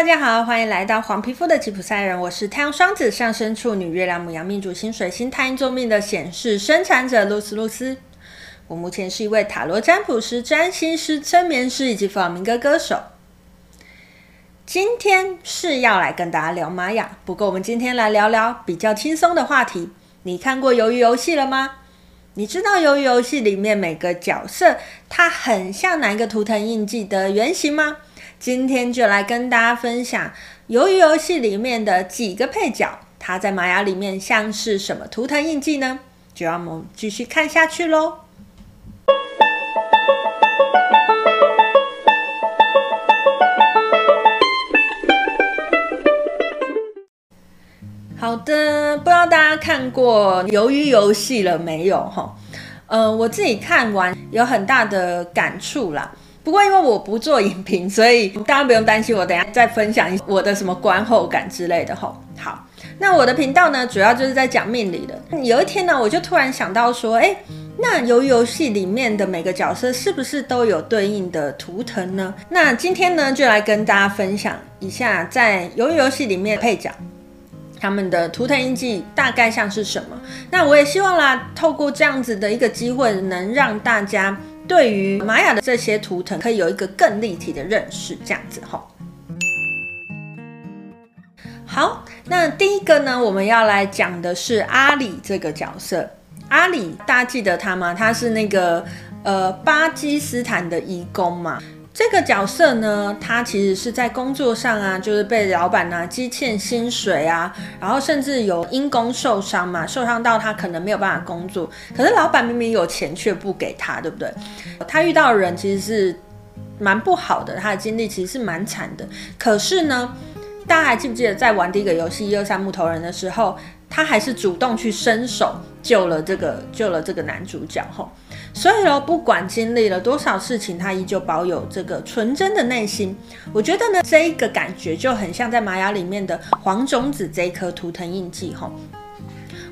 大家好，欢迎来到黄皮肤的吉普赛人。我是太阳双子上升处女月亮母羊命主星水星太阴坐命的显示生产者露丝露丝。我目前是一位塔罗占卜师、占星师、催眠师以及弗朗明哥歌手。今天是要来跟大家聊玛雅，不过我们今天来聊聊比较轻松的话题。你看过《鱿鱼游戏》了吗？你知道《鱿鱼游戏》里面每个角色它很像哪一个图腾印记的原型吗？今天就来跟大家分享《鱿鱼游戏》里面的几个配角，它在玛雅里面像是什么图腾印记呢？就让我们继续看下去喽。好的，不知道大家看过《鱿鱼游戏》了没有？哈，呃，我自己看完有很大的感触啦。不过因为我不做影评，所以大家不用担心，我等下再分享一我的什么观后感之类的吼。好，那我的频道呢，主要就是在讲命理的。有一天呢，我就突然想到说，哎，那鱿鱼游戏里面的每个角色是不是都有对应的图腾呢？那今天呢，就来跟大家分享一下，在鱿鱼游戏里面配角他们的图腾印记大概像是什么。那我也希望啦，透过这样子的一个机会，能让大家。对于玛雅的这些图腾，可以有一个更立体的认识，这样子吼。好，那第一个呢，我们要来讲的是阿里这个角色。阿里，大家记得他吗？他是那个呃巴基斯坦的移工嘛。这个角色呢，他其实是在工作上啊，就是被老板啊积欠薪水啊，然后甚至有因公受伤嘛，受伤到他可能没有办法工作。可是老板明明有钱却不给他，对不对？他遇到的人其实是蛮不好的，他的经历其实是蛮惨的。可是呢，大家还记不记得在玩第一个游戏一二三木头人的时候，他还是主动去伸手救了这个救了这个男主角吼。所以呢，不管经历了多少事情，他依旧保有这个纯真的内心。我觉得呢，这一个感觉就很像在玛雅里面的黄种子这一颗图腾印记吼。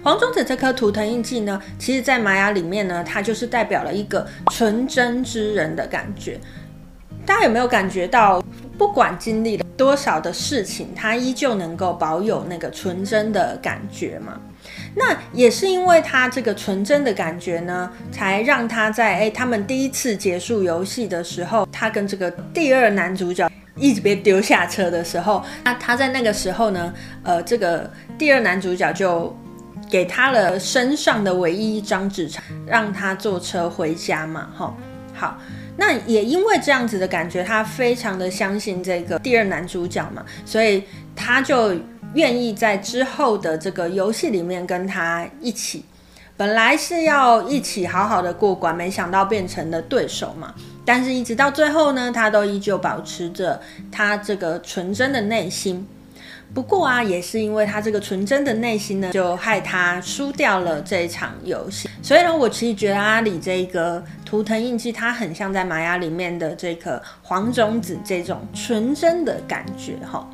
黄种子这颗图腾印记呢，其实在玛雅里面呢，它就是代表了一个纯真之人的感觉。大家有没有感觉到，不管经历了多少的事情，他依旧能够保有那个纯真的感觉嘛？那也是因为他这个纯真的感觉呢，才让他在哎他们第一次结束游戏的时候，他跟这个第二男主角一直被丢下车的时候，那他在那个时候呢，呃，这个第二男主角就给他了身上的唯一一张纸条，让他坐车回家嘛，哈，好，那也因为这样子的感觉，他非常的相信这个第二男主角嘛，所以他就。愿意在之后的这个游戏里面跟他一起，本来是要一起好好的过关，没想到变成了对手嘛。但是，一直到最后呢，他都依旧保持着他这个纯真的内心。不过啊，也是因为他这个纯真的内心呢，就害他输掉了这一场游戏。所以呢，我其实觉得阿里这个图腾印记，它很像在玛雅里面的这颗黄种子这种纯真的感觉哈。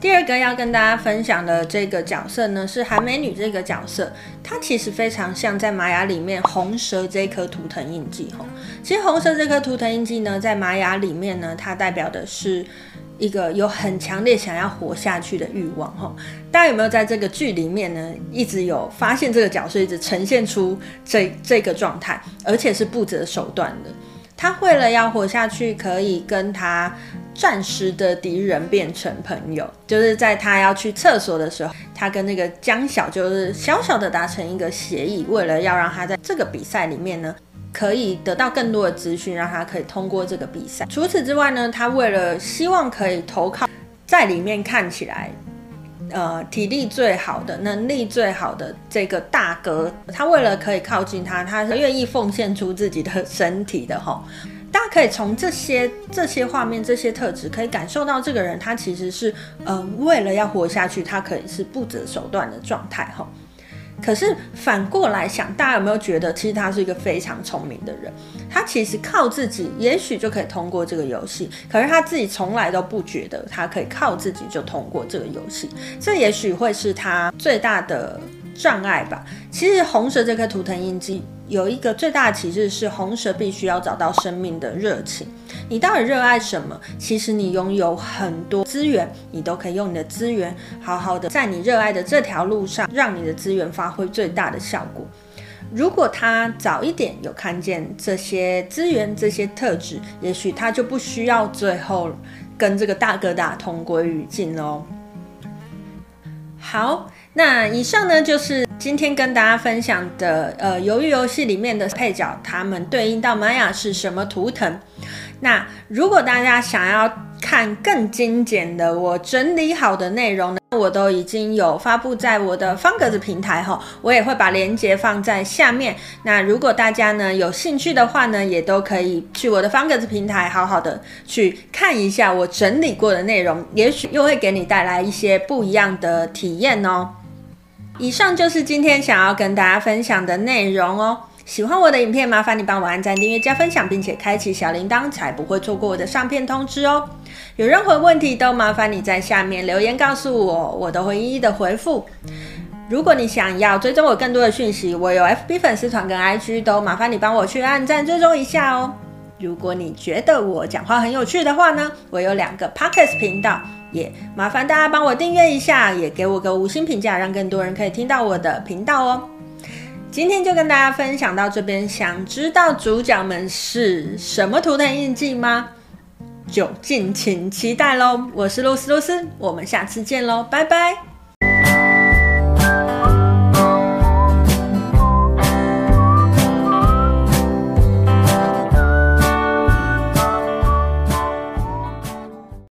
第二个要跟大家分享的这个角色呢，是韩美女这个角色，它其实非常像在玛雅里面红蛇这颗图腾印记吼。其实红蛇这颗图腾印记呢，在玛雅里面呢，它代表的是一个有很强烈想要活下去的欲望哈。大家有没有在这个剧里面呢，一直有发现这个角色一直呈现出这这个状态，而且是不择手段的。他为了要活下去，可以跟他暂时的敌人变成朋友，就是在他要去厕所的时候，他跟那个江小就是小小的达成一个协议，为了要让他在这个比赛里面呢，可以得到更多的资讯，让他可以通过这个比赛。除此之外呢，他为了希望可以投靠在里面看起来，呃，体力最好的、能力最好的这个大哥，他为了可以靠近他，他愿意奉献出自己的身体的吼。大家可以从这些这些画面、这些特质，可以感受到这个人他其实是，呃，为了要活下去，他可以是不择手段的状态哈。可是反过来想，大家有没有觉得，其实他是一个非常聪明的人？他其实靠自己，也许就可以通过这个游戏。可是他自己从来都不觉得他可以靠自己就通过这个游戏。这也许会是他最大的障碍吧。其实红蛇这颗图腾印记。有一个最大的启示是，红蛇必须要找到生命的热情。你到底热爱什么？其实你拥有很多资源，你都可以用你的资源，好好的在你热爱的这条路上，让你的资源发挥最大的效果。如果他早一点有看见这些资源、这些特质，也许他就不需要最后跟这个大哥大同归于尽喽。好，那以上呢就是今天跟大家分享的，呃，鱿鱼游戏里面的配角，他们对应到玛雅是什么图腾？那如果大家想要看更精简的我整理好的内容呢，我都已经有发布在我的方格子平台哈，我也会把链接放在下面。那如果大家呢有兴趣的话呢，也都可以去我的方格子平台好好的去看一下我整理过的内容，也许又会给你带来一些不一样的体验哦。以上就是今天想要跟大家分享的内容哦。喜欢我的影片，麻烦你帮我按赞、订阅、加分享，并且开启小铃铛，才不会错过我的上片通知哦。有任何问题都麻烦你在下面留言告诉我，我都会一一的回复。如果你想要追踪我更多的讯息，我有 FB 粉丝团跟 IG，都麻烦你帮我去按赞追踪一下哦。如果你觉得我讲话很有趣的话呢，我有两个 Podcast 频道，也麻烦大家帮我订阅一下，也给我个五星评价，让更多人可以听到我的频道哦。今天就跟大家分享到这边，想知道主角们是什么图腾印记吗？就敬请期待喽！我是露丝露丝，我们下次见喽，拜拜。